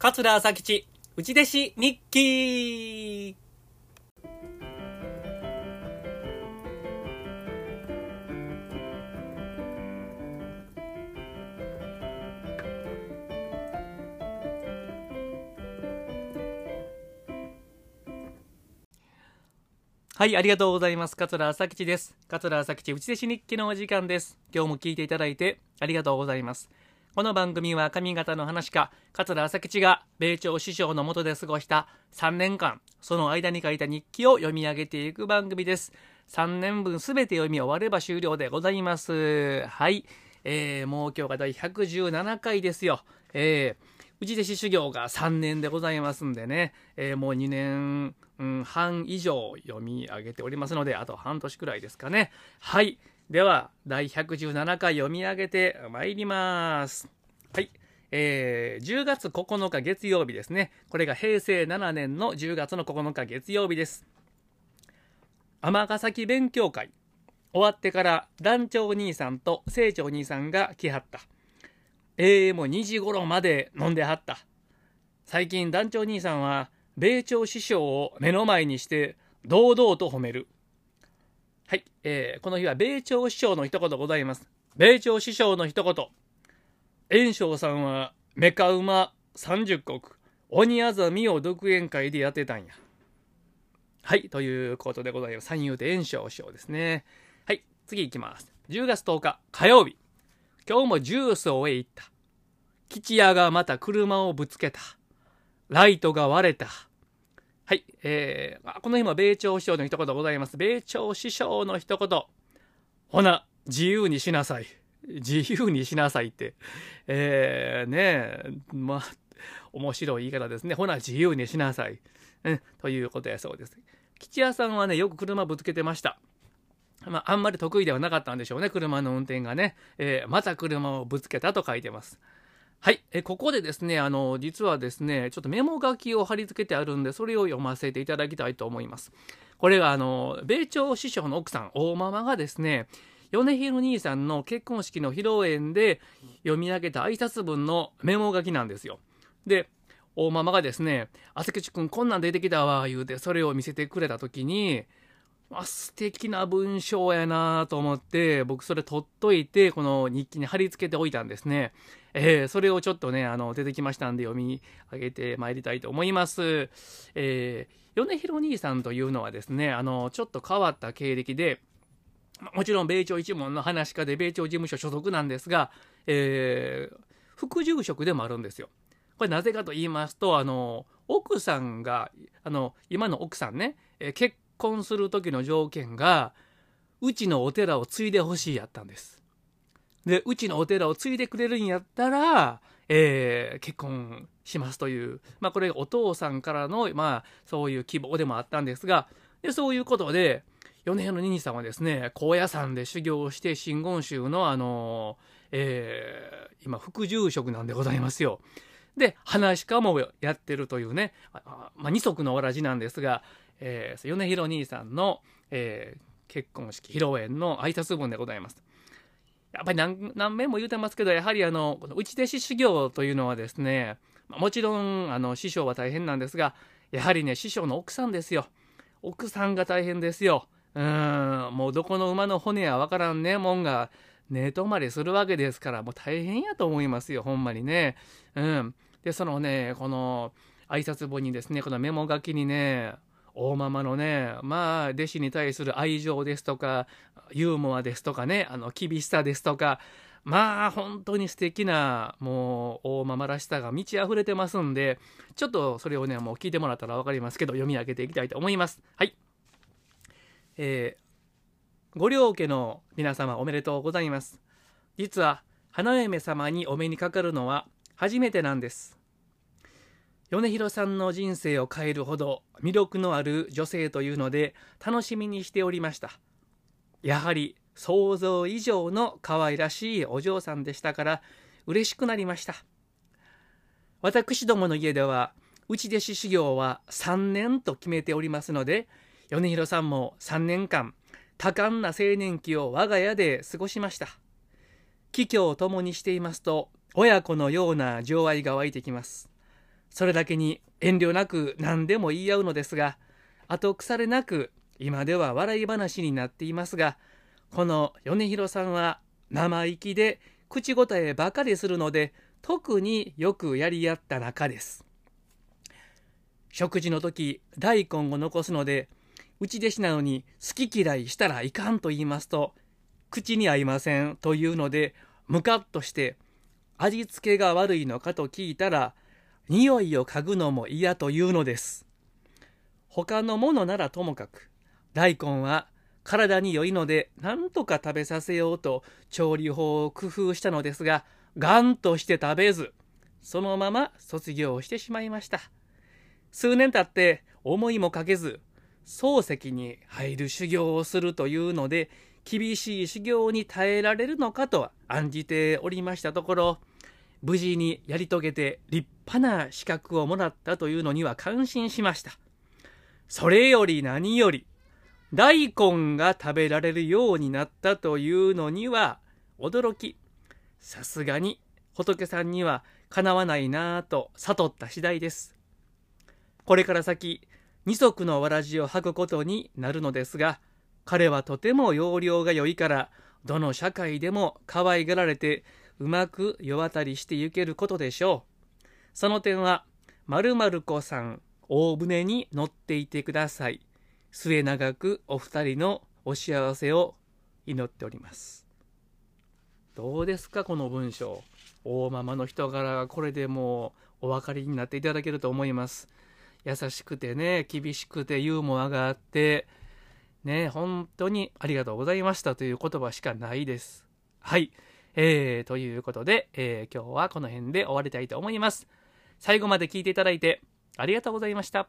桂朝吉、内弟子日記はい、ありがとうございます。桂朝吉です。桂朝吉内弟子日記のお時間です。今日も聞いていただいてありがとうございます。この番組は上方の話家、桂朝吉が米朝師匠の下で過ごした3年間、その間に書いた日記を読み上げていく番組です。3年分すべて読み終われば終了でございます。はい。えー、もう今日が第117回ですよ。えー内弟子修行が3年でございますんでね、えー、もう2年、うん、半以上読み上げておりますので、あと半年くらいですかね。はい。では、第117回読み上げてまいります。はい。えー、10月9日月曜日ですね。これが平成7年の10月の9日月曜日です。尼崎勉強会。終わってから団長兄さんと清長兄さんが来はった。えー、もう2時頃まで飲んではった。最近団長兄さんは、米朝師匠を目の前にして、堂々と褒める。はい、えー、この日は米朝師匠の一言ございます。米朝師匠の一言。炎章さんは、メカ馬30国、鬼あざみを独演会でやってたんや。はい、ということでございます。三遊亭炎章師匠ですね。はい、次行きます。10月10日火曜日。今日もジュースをへ行った。吉屋がまた車をぶつけた。ライトが割れた。はい、えー、この日も米朝師匠の一言ございます。米朝師匠の一言。ほな、自由にしなさい。自由にしなさいって。えー、ねえ、まあ、面白い言い方ですね。ほな、自由にしなさい。うん、ということやそうです。吉屋さんはね、よく車ぶつけてました。まあ、あんまり得意ではなかったんでしょうね、車の運転がね。えー、また車をぶつけたと書いてます。はい、えここでですね、あの、実はですね、ちょっとメモ書きを貼り付けてあるんで、それを読ませていただきたいと思います。これが、あの、米朝師匠の奥さん、大ママがですね、米広兄さんの結婚式の披露宴で読み上げた挨拶文のメモ書きなんですよ。で、大ママがですね、朝吉くんこんなん出てきたわ、言うて、それを見せてくれた時に、あ、素敵な文章やなと思って、僕それ取っといて、この日記に貼り付けておいたんですね。えー、それをちょっとね、あの、出てきましたんで読み上げてまいりたいと思います。えー、米広兄さんというのはですね、あの、ちょっと変わった経歴で、もちろん米朝一門の話家で米朝事務所所属なんですが、えー、副住職でもあるんですよ。これなぜかと言いますと、あの、奥さんが、あの、今の奥さんね、え結婚する時の条件がうちのお寺を継いでほしいやったんです。でうちのお寺を継いでくれるんやったら、えー、結婚しますという、まあ、これお父さんからの、まあ、そういう希望でもあったんですがでそういうことで米平の兄さんはですね高野山で修行して真言宗のあの、えー、今副住職なんでございますよ。で話し家もやってるというね、まあ、二足のわらじなんですが、えー、米広兄さんの、えー、結婚式披露宴の挨拶文でございます。やっぱり何何遍も言うてますけどやはりあのこの内弟子修行というのはですねもちろんあの師匠は大変なんですがやはりね師匠の奥さんですよ。奥さんが大変ですよ。うんもうどこの馬の骨やわからんねもんが寝泊まりするわけですからもう大変やと思いますよほんまにね。うん。でそのねこの挨拶文にですねこのメモ書きにね大ママのねまあ弟子に対する愛情ですとかユーモアですとかねあの厳しさですとかまあ本当に素敵なもう大ママらしさが満ち溢れてますんでちょっとそれをねもう聞いてもらったら分かりますけど読み上げていきたいと思います。はい。えー、ご両家の皆様おめでとうございます。実は花嫁様にお目にかかるのは初めてなんです。米広さんの人生を変えるほど魅力のある女性というので楽しみにしておりました。やはり想像以上の可愛らしいお嬢さんでしたから嬉しくなりました。私どもの家では内弟子修行は3年と決めておりますので米広さんも3年間多感な青年期を我が家で過ごしました。帰郷を共にしていますと親子のような情愛が湧いてきます。それだけに遠慮なく何でも言い合うのですが後腐れなく今では笑い話になっていますがこの米広さんは生意気で口答えばかりするので特によくやり合った仲です。食事の時大根を残すので内弟子なのに好き嫌いしたらいかんと言いますと口に合いませんというのでムカッとして味付けが悪いのかと聞いたら匂いを嗅ぐのも嫌というのです。他のものならともかく大根は体に良いので何とか食べさせようと調理法を工夫したのですがガンとして食べずそのまま卒業してしまいました。数年経って思いもかけず漱石に入る修行をするというので厳しい修行に耐えられるのかと案じておりましたところ無事にやり遂げて立派な資格をもらったというのには感心しました。それより何より大根が食べられるようになったというのには驚き。さすがに仏さんにはかなわないなぁと悟った次第です。これから先二足のわらじを履くことになるのですが彼はとても要領が良いからどの社会でも可愛がられてうまく世渡りしてゆけることでしょう。その点は〇〇子さん大船に乗っていてください。末永くお二人のお幸せを祈っております。どうですかこの文章。大ママの人柄がこれでもうお分かりになっていただけると思います。優しくてね厳しくてユーモアがあってね本当にありがとうございましたという言葉しかないです。はい。えー、ということで、えー、今日はこの辺で終わりたいと思います。最後まで聞いていただいてありがとうございました。